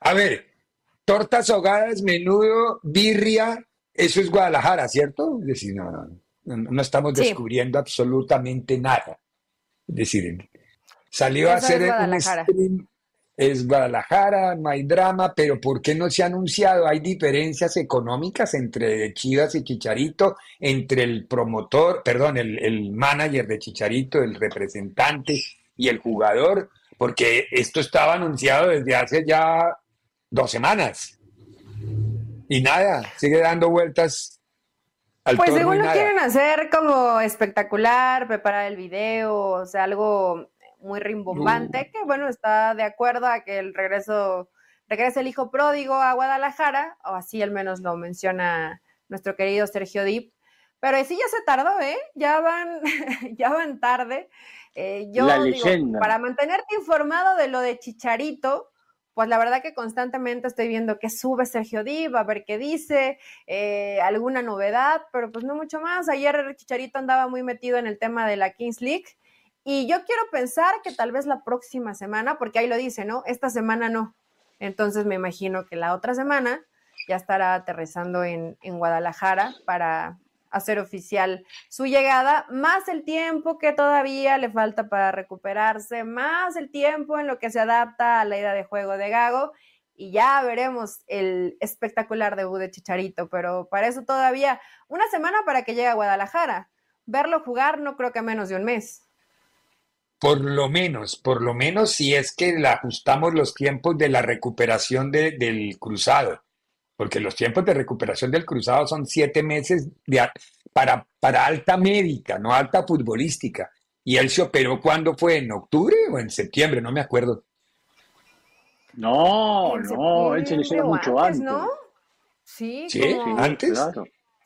S2: a ver, tortas ahogadas, menudo, birria, eso es Guadalajara, ¿cierto? Es decir, no, no, no, no estamos
S4: Sí.
S2: descubriendo absolutamente nada. Es decir, salió a
S4: Eso
S2: hacer un stream, es Guadalajara, no hay drama, pero ¿por qué no se ha anunciado? Hay diferencias económicas entre Chivas y Chicharito, entre el promotor, perdón, el, el manager de Chicharito, el representante y el jugador, porque esto estaba anunciado desde hace ya dos semanas. Y nada, sigue dando vueltas al
S4: Pues según lo
S2: nada.
S4: quieren hacer como espectacular, preparar el video, o sea, algo muy rimbombante, que bueno, está de acuerdo a que el regreso, regrese el hijo pródigo a Guadalajara, o así al menos lo menciona nuestro querido Sergio Dip. Pero sí ya se tardó, ¿eh? Ya van, ya van tarde. Eh, yo
S3: La
S4: digo,
S3: leyenda.
S4: para mantenerte informado de lo de Chicharito, pues la verdad que constantemente estoy viendo que sube Sergio Dip, a ver qué dice, eh, alguna novedad, pero pues no mucho más. Ayer Chicharito andaba muy metido en el tema de la Kings League y yo quiero pensar que tal vez la próxima semana, porque ahí lo dice, ¿no? Esta semana no. Entonces me imagino que la otra semana ya estará aterrizando en, en Guadalajara para hacer oficial su llegada, más el tiempo que todavía le falta para recuperarse, más el tiempo en lo que se adapta a la idea de juego de Gago y ya veremos el espectacular debut de Chicharito, pero para eso todavía una semana para que llegue a Guadalajara. Verlo jugar no creo que menos de un mes.
S2: Por lo menos, por lo menos si es que le ajustamos los tiempos de la recuperación de- del cruzado, porque los tiempos de recuperación del cruzado son siete meses de para, para alta médica, no alta futbolística. Y él se operó cuando fue, en octubre o en septiembre, no me acuerdo.
S3: No, no, él se lesionó mucho antes.
S4: ¿no? Sí,
S2: Sí,
S4: como-
S2: antes.
S3: Claro,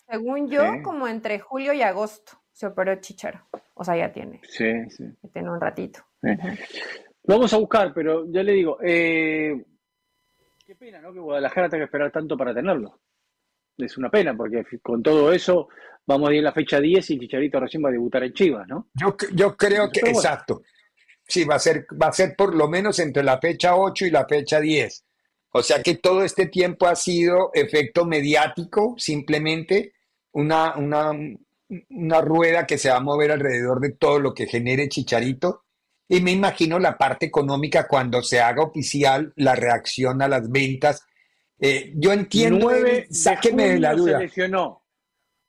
S4: según yo,
S2: Sí.
S4: como entre julio y agosto se operó Chicharo. O sea, ya tiene,
S3: sí, sí.
S4: ya tiene un ratito.
S3: Lo vamos a buscar, pero ya le digo, eh, qué pena, ¿no? Que Guadalajara tenga que esperar tanto para tenerlo. Es una pena, porque con todo eso vamos a ir a la fecha 10 y Chicharito recién va a debutar en Chivas, ¿no?
S2: Yo, yo creo que, exacto. Sí, va a ser, va a ser por lo menos entre la fecha 8 y la fecha 10. O sea que todo este tiempo ha sido efecto mediático, simplemente una, una, una rueda que se va a mover alrededor de todo lo que genere Chicharito. Y me imagino la parte económica cuando se haga oficial la reacción a las ventas. Eh, yo entiendo,
S3: 9
S2: Eli, sáqueme de la
S3: junio
S2: duda.
S3: se lesionó.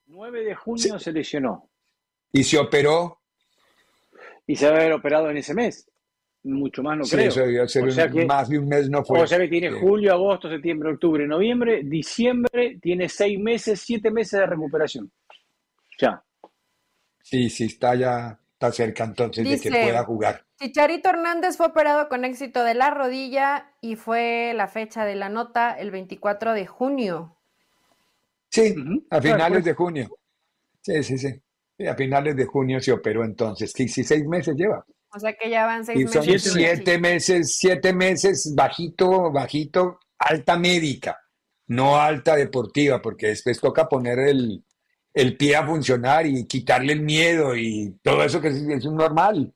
S3: 9 de junio se lesionó.
S2: Y se operó.
S3: Y se va a haber operado en ese mes. Mucho más no
S2: Sí,
S3: creo.
S2: eso debió ser
S3: O sea
S2: un-
S3: que-
S2: más de un mes no fue.
S3: O sea que tiene
S2: Sí.
S3: julio, agosto, septiembre, octubre, noviembre, diciembre, tiene seis meses, siete meses de recuperación. Ya.
S2: Sí, sí, está ya, está cerca entonces de que pueda jugar.
S4: Chicharito Hernández fue operado con éxito de la rodilla y fue la fecha de la nota el 24 de junio.
S2: Sí, a finales
S3: pues.
S2: de junio. Sí, sí, sí. A finales de junio se operó entonces. Sí, sí, seis meses lleva.
S4: O sea que ya van seis
S2: Y son
S4: meses.
S3: Siete
S2: siete meses, siete meses bajito, bajito, alta médica, no alta deportiva, porque después toca poner el, el pie a funcionar y quitarle el miedo y todo eso que es, normal.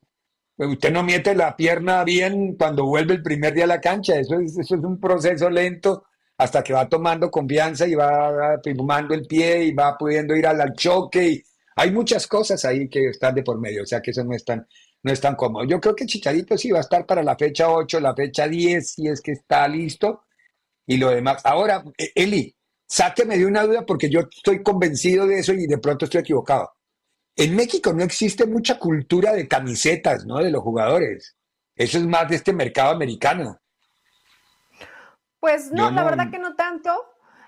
S2: Usted no mete la pierna bien cuando vuelve el primer día a la cancha, eso es, eso es un proceso lento hasta que va tomando confianza y va firmando el pie y va pudiendo ir al, al choque. Y hay muchas cosas ahí que están de por medio, o sea que eso no es tan, no es tan cómodo. Yo creo que Chicharito sí va a estar para la fecha 8, la fecha 10, si es que está listo, y lo demás. Ahora, E- Eli, sáqueme de una duda porque yo estoy convencido de eso y de pronto estoy equivocado. en México no existe mucha cultura de camisetas, ¿no? De los jugadores. Eso es más de este mercado americano.
S4: Pues no, la verdad que no tanto,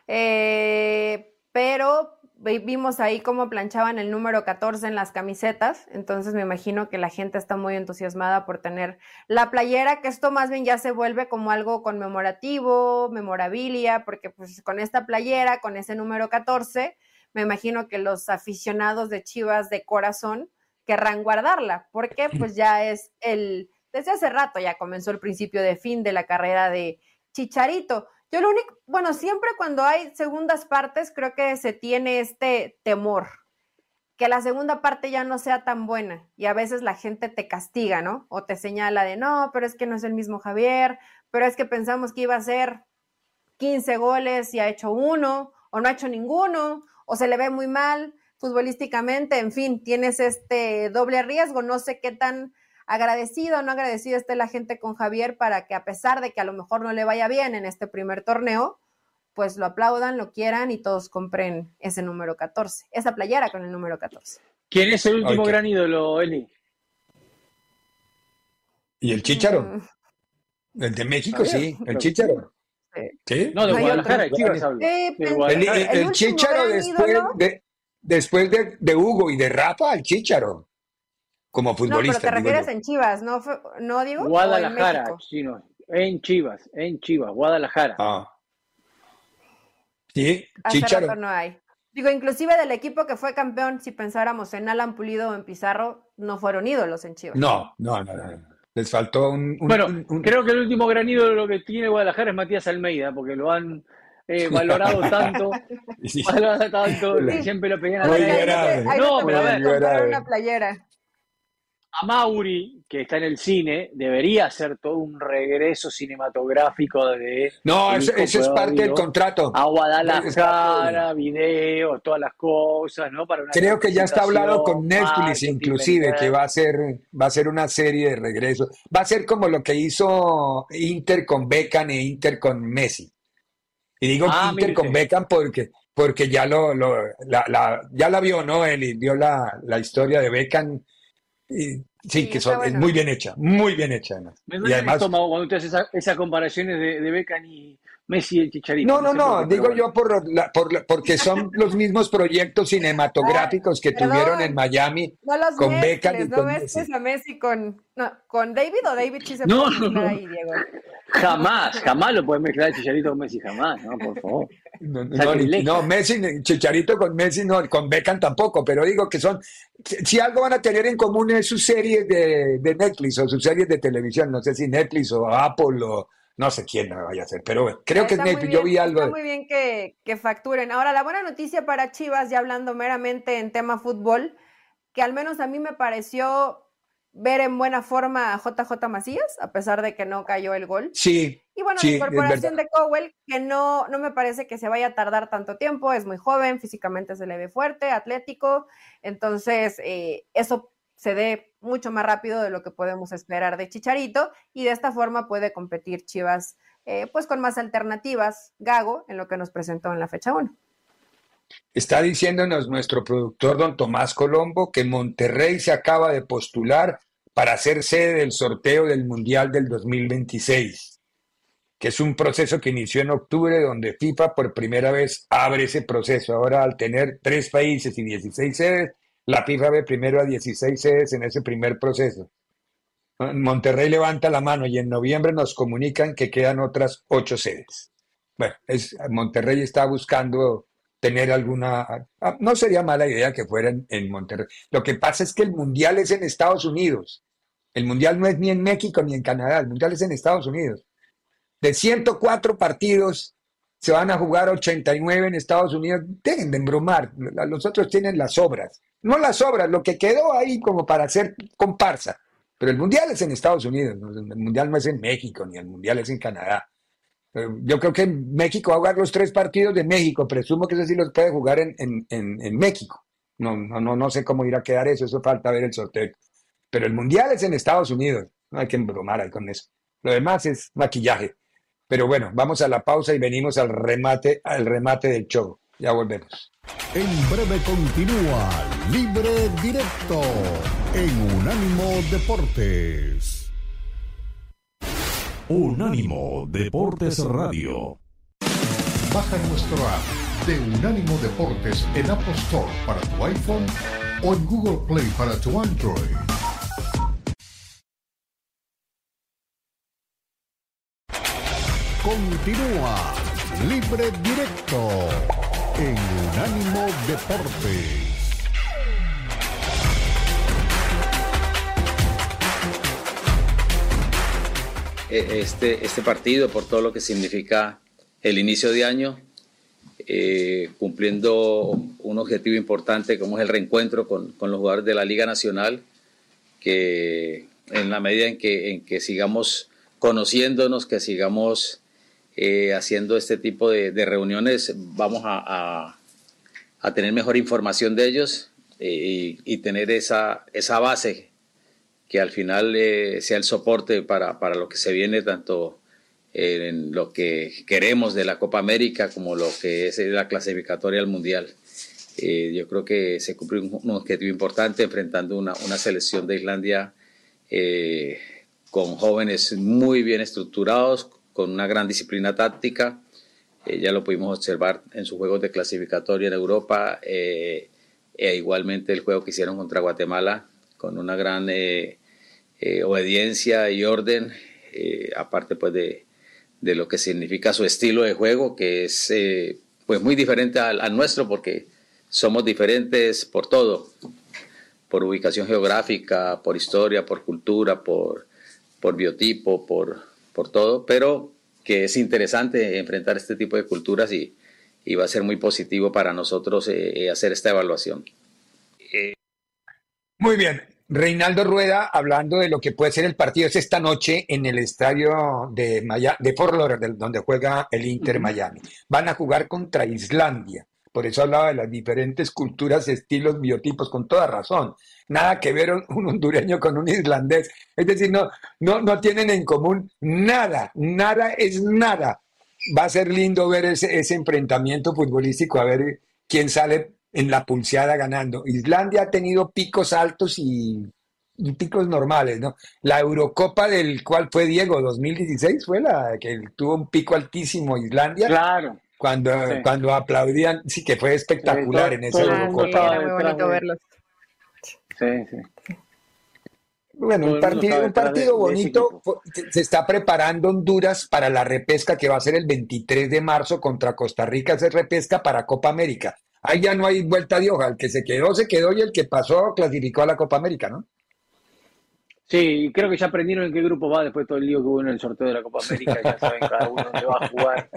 S4: eh, pero vimos ahí cómo planchaban el número 14 en las camisetas, entonces me imagino que la gente está muy entusiasmada por tener la playera, que esto más bien ya se vuelve como algo conmemorativo, memorabilia, porque pues con esta playera, con ese número 14, me imagino que los aficionados de Chivas de corazón querrán guardarla, porque pues ya es el, desde hace rato ya comenzó el principio de fin de la carrera de Chicharito. Yo lo único, bueno, siempre cuando hay segundas partes, creo que se tiene este temor, que la segunda parte ya no sea tan buena y a veces la gente te castiga, ¿no? O te señala de, no, pero es que no es el mismo Javier, pero es que pensamos que iba a ser 15 goles y ha hecho uno, o no ha hecho ninguno, o se le ve muy mal futbolísticamente, en fin, tienes este doble riesgo, no sé qué tan agradecido o no agradecido esté la gente con Javier para que a pesar de que a lo mejor no le vaya bien en este primer torneo, pues lo aplaudan, lo quieran y todos compren ese número 14, esa playera con el número 14.
S3: ¿Quién es el último gran ídolo, Eli?
S2: ¿Y el Chicharo? Mm. El de México, sí, el Chicharo.
S3: Sí. No, de Guadalajara, Chivas
S2: El, Chicharo después, de, después de, de, Hugo y de Rafa, el Chicharo como futbolista.
S4: No, pero te refieres en Chivas, ¿no, no digo?
S3: Guadalajara, en, en Chivas, en Chivas, Guadalajara.
S2: Ah. Sí,
S4: Hace Chicharo. no hay. Digo, inclusive del equipo que fue campeón, si pensáramos en Alan Pulido o en Pizarro, no fueron ídolos en Chivas.
S2: No, no, no, no. Les faltó un,
S3: Bueno, creo que el último gran ídolo que tiene Guadalajara es Matías Almeida, porque lo han eh, valorado tanto, valorado tanto, siempre lo pedían
S4: a No, pero a ver, una playera
S3: a Mauri, que está en el cine, debería hacer todo un regreso cinematográfico de.
S2: No, eso, es parte del contrato.
S3: A Guadalajara, video, todas las cosas, ¿no? Para
S2: Creo que ya está hablado con Netflix, inclusive, que va a ser, va a ser una serie de regreso. Va a ser como lo que hizo Inter con Beckham e Inter con Messi. Y digo ah, Inter con Beckham porque porque ya lo, la, la, ya la vio, ¿no? Él vio la, la historia de Beckham et sí, que son, es muy bien hecha, muy bien hecha además.
S3: y además cuando te haces esas comparaciones de, de Beckham y Messi y el Chicharito.
S2: No, no, no, digo yo por, por, porque son los mismos proyectos cinematográficos que tuvieron en Miami con Beckham y
S4: no con Messi. a Messi con, no, con David o David sí se
S3: no, no, ahí, Diego. Jamás, jamás lo puedes mezclar el Chicharito con Messi, jamás, no, por favor.
S2: No, no, Messi, Chicharito con Messi, no, con Beckham tampoco, pero digo que son, si algo van a tener en común es sus series de, de Netflix o sus series de televisión, no sé si Netflix o Apple o no sé quién lo vaya a hacer, pero creo que es Yo vi algo.
S4: Está muy bien que, que, facturen. Ahora, la buena noticia para Chivas, ya hablando meramente en tema fútbol, que al menos a mí me pareció ver en buena forma a JJ Macías, a pesar de que no cayó el gol.
S2: Sí.
S4: Y bueno, la incorporación de Cowell, que no, no me parece que se vaya a tardar tanto tiempo, es muy joven, físicamente se le ve fuerte, atlético, entonces eh, eso se dé mucho más rápido de lo que podemos esperar de Chicharito y de esta forma puede competir Chivas eh, pues con más alternativas, Gago, en lo que nos presentó en la fecha 1.
S2: Está diciéndonos nuestro productor don Tomás Colombo que Monterrey se acaba de postular para ser sede del sorteo del Mundial del 2026, que es un proceso que inició en octubre donde FIFA por primera vez abre ese proceso. Ahora al tener tres países y 16 sedes, la FIFA ve primero a 16 sedes en ese primer proceso. Monterrey levanta la mano y en noviembre nos comunican que quedan otras ocho sedes. Bueno, es, Monterrey está buscando tener alguna... Ah, no sería mala idea que fueran en Monterrey. Lo que pasa es que el Mundial es en Estados Unidos. El Mundial no es ni en México ni en Canadá, el Mundial es en Estados Unidos. De 104 partidos se van a jugar 89 en Estados Unidos. Dejen de embromar, los otros tienen las obras no las obras, lo que quedó ahí como para hacer comparsa. Pero el Mundial es en Estados Unidos, el Mundial no es en México, ni el Mundial es en Canadá. Eh, yo creo que México va a jugar los tres partidos de México, presumo que eso sí los puede jugar en, en, México. No, no, no, no sé cómo irá a quedar eso, eso falta ver el sorteo. Pero el Mundial es en Estados Unidos, no hay que embromar ahí con eso. Lo demás es maquillaje. Pero bueno, vamos a la pausa y venimos al remate, al remate del show. Ya volvemos.
S5: En breve continúa Libre Directo en Unánimo Deportes.
S13: Unánimo Deportes Radio.
S5: Baja nuestro app de Unánimo Deportes en Apple Store para tu iPhone o en Google Play para tu Android. Continúa Libre Directo en Unánimo Deportes.
S14: E, este, este partido por todo lo que significa el inicio de año, eh, cumpliendo un objetivo importante como es el reencuentro con, con, los jugadores de la Liga Nacional, que en la medida en que, en que sigamos conociéndonos, que sigamos eh, haciendo este tipo de, de reuniones, vamos a, a, a, tener mejor información de ellos eh, y, y, tener esa, esa base que al final eh, sea el soporte para, para, lo que se viene tanto en lo que queremos de la Copa América como lo que es la clasificatoria al Mundial. Eh, yo creo que se cumplió un, un, objetivo importante enfrentando una, una selección de Islandia eh, con jóvenes muy bien estructurados, con una gran disciplina táctica. Eh, ya lo pudimos observar en sus juegos de clasificatoria en Europa eh, e igualmente el juego que hicieron contra Guatemala con una gran eh, obediencia y orden, aparte pues de, de, lo que significa su estilo de juego, que es pues muy diferente al, al nuestro porque somos diferentes por todo, por ubicación geográfica, por historia, por cultura, por, por biotipo, por, por todo, pero que es interesante enfrentar este tipo de culturas y, y va a ser muy positivo para nosotros eh, hacer esta evaluación.
S2: Eh. Muy bien. Reinaldo Rueda, hablando de lo que puede ser el partido, es esta noche en el estadio de, Miami, de Fort Lauderdale, donde juega el Inter Miami. Van a jugar contra Islandia. Por eso hablaba de las diferentes culturas, estilos, biotipos, con toda razón. Nada que ver un hondureño con un islandés. Es decir, no, no, no tienen en común nada, nada es nada. Va a ser lindo ver ese, ese enfrentamiento futbolístico, a ver quién sale en la pulseada ganando. Islandia ha tenido picos altos y, y picos normales, ¿no? La Eurocopa del cual fue Diego, 2016, fue la que tuvo un pico altísimo Islandia.
S3: Claro
S2: cuando, sí. cuando aplaudían, sí que fue espectacular sí, en ese
S4: Eurocopa. Era muy bonito verlos.
S3: Sí, sí.
S2: Bueno, un partido, un partido bonito. Se está preparando Honduras para la repesca que va a ser el 23 de marzo contra Costa Rica. Se repesca para Copa América. Ahí ya no hay vuelta de hoja. El que se quedó, se quedó y el que pasó clasificó a la Copa América, ¿no?
S3: Sí, creo que ya aprendieron en qué grupo va después de todo el lío que hubo en el sorteo de la Copa América. Ya saben cada uno dónde va a jugar.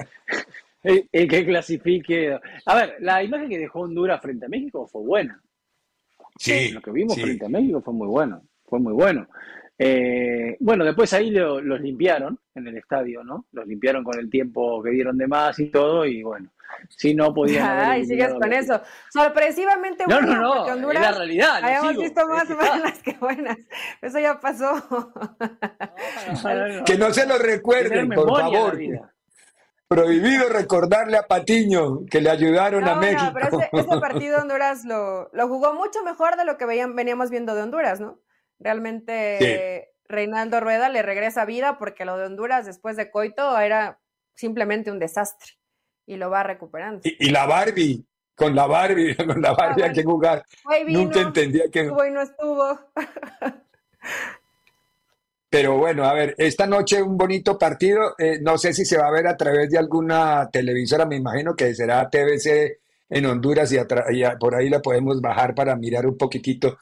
S3: El, el, que clasifique. A ver, la imagen que dejó Honduras frente a México fue buena.
S2: Sí.
S3: Lo que vimos
S2: sí.
S3: frente a México fue muy bueno. Fue muy bueno. Eh, bueno, después ahí lo, los limpiaron en el estadio, ¿no? Los limpiaron con el tiempo que dieron de más y todo, y bueno, si no podían.
S4: Ay, sigues con eso. Sorpresivamente
S3: no,
S4: bueno,
S3: no, no,
S4: porque Honduras
S3: es la realidad.
S4: habíamos
S3: sigo,
S4: visto más malas que buenas. Eso ya pasó.
S2: que no se lo recuerden, por favor. Prohibido recordarle a Patiño que le ayudaron
S4: no,
S2: a México.
S4: No, pero ese, ese partido de Honduras lo, lo, jugó mucho mejor de lo que veían, veníamos viendo de Honduras, ¿no? Realmente sí. Reinaldo Rueda le regresa vida porque lo de Honduras después de Coito era simplemente un desastre y lo va recuperando.
S2: Y, y la Barbie, con la Barbie, con la Barbie ah, hay que jugar. Nunca entendía que...
S4: Estuvo y no estuvo.
S2: Pero bueno, a ver, esta noche un bonito partido. Eh, no sé si se va a ver a través de alguna televisora, me imagino que será TVC en Honduras y, y por ahí la podemos bajar para mirar un poquitito,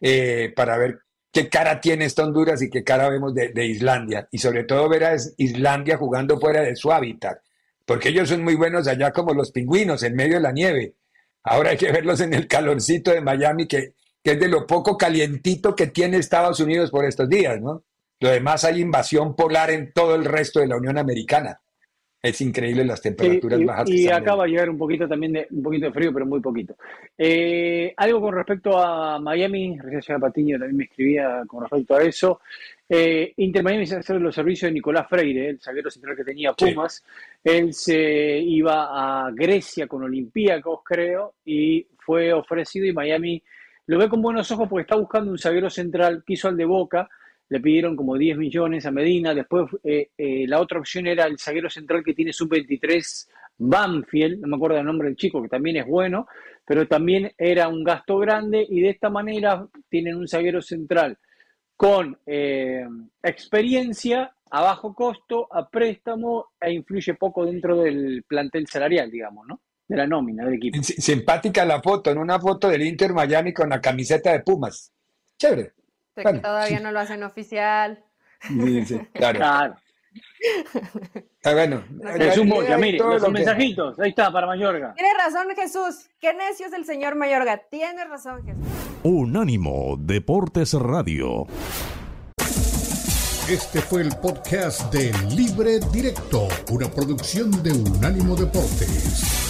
S2: eh, para ver qué cara tiene esta Honduras y qué cara vemos de, de, Islandia. Y sobre todo ver a Islandia jugando fuera de su hábitat, porque ellos son muy buenos allá como los pingüinos, en medio de la nieve. Ahora hay que verlos en el calorcito de Miami, que, que es de lo poco calientito que tiene Estados Unidos por estos días, ¿no? Lo demás hay invasión polar en todo el resto de la Unión Americana. Es increíble las temperaturas
S3: y,
S2: bajas.
S3: Y acá va a llegar un poquito también de un poquito de frío, pero muy poquito. Eh, algo con respecto a Miami, recién llega Patiño también me escribía con respecto a eso. Eh, Inter Miami se hace los servicios de Nicolás Freire, el zaguero central que tenía Pumas. Sí. Él se iba a Grecia con Olympiacos, creo, y fue ofrecido y Miami lo ve con buenos ojos porque está buscando un zaguero central, quiso al de Boca, le pidieron como 10 millones a Medina, después eh, eh, la otra opción era el zaguero central que tiene sub-23, Banfield, no me acuerdo el nombre del chico, que también es bueno, pero también era un gasto grande y de esta manera tienen un zaguero central con eh, experiencia a bajo costo, a préstamo e influye poco dentro del plantel salarial, digamos, ¿no? De la nómina del equipo.
S2: Simpática la foto, en una foto del Inter Miami con la camiseta de Pumas. Chévere.
S4: Todavía no lo hacen oficial.
S2: claro. Ah, bueno,
S3: Jesús Moya, mire, los mensajitos, ahí está, para Mayorga.
S4: Tiene razón Jesús, qué necio es el señor Mayorga, tiene razón Jesús.
S13: Unánimo Deportes Radio.
S5: Este fue el podcast de Libre Directo, una producción de Unánimo Deportes.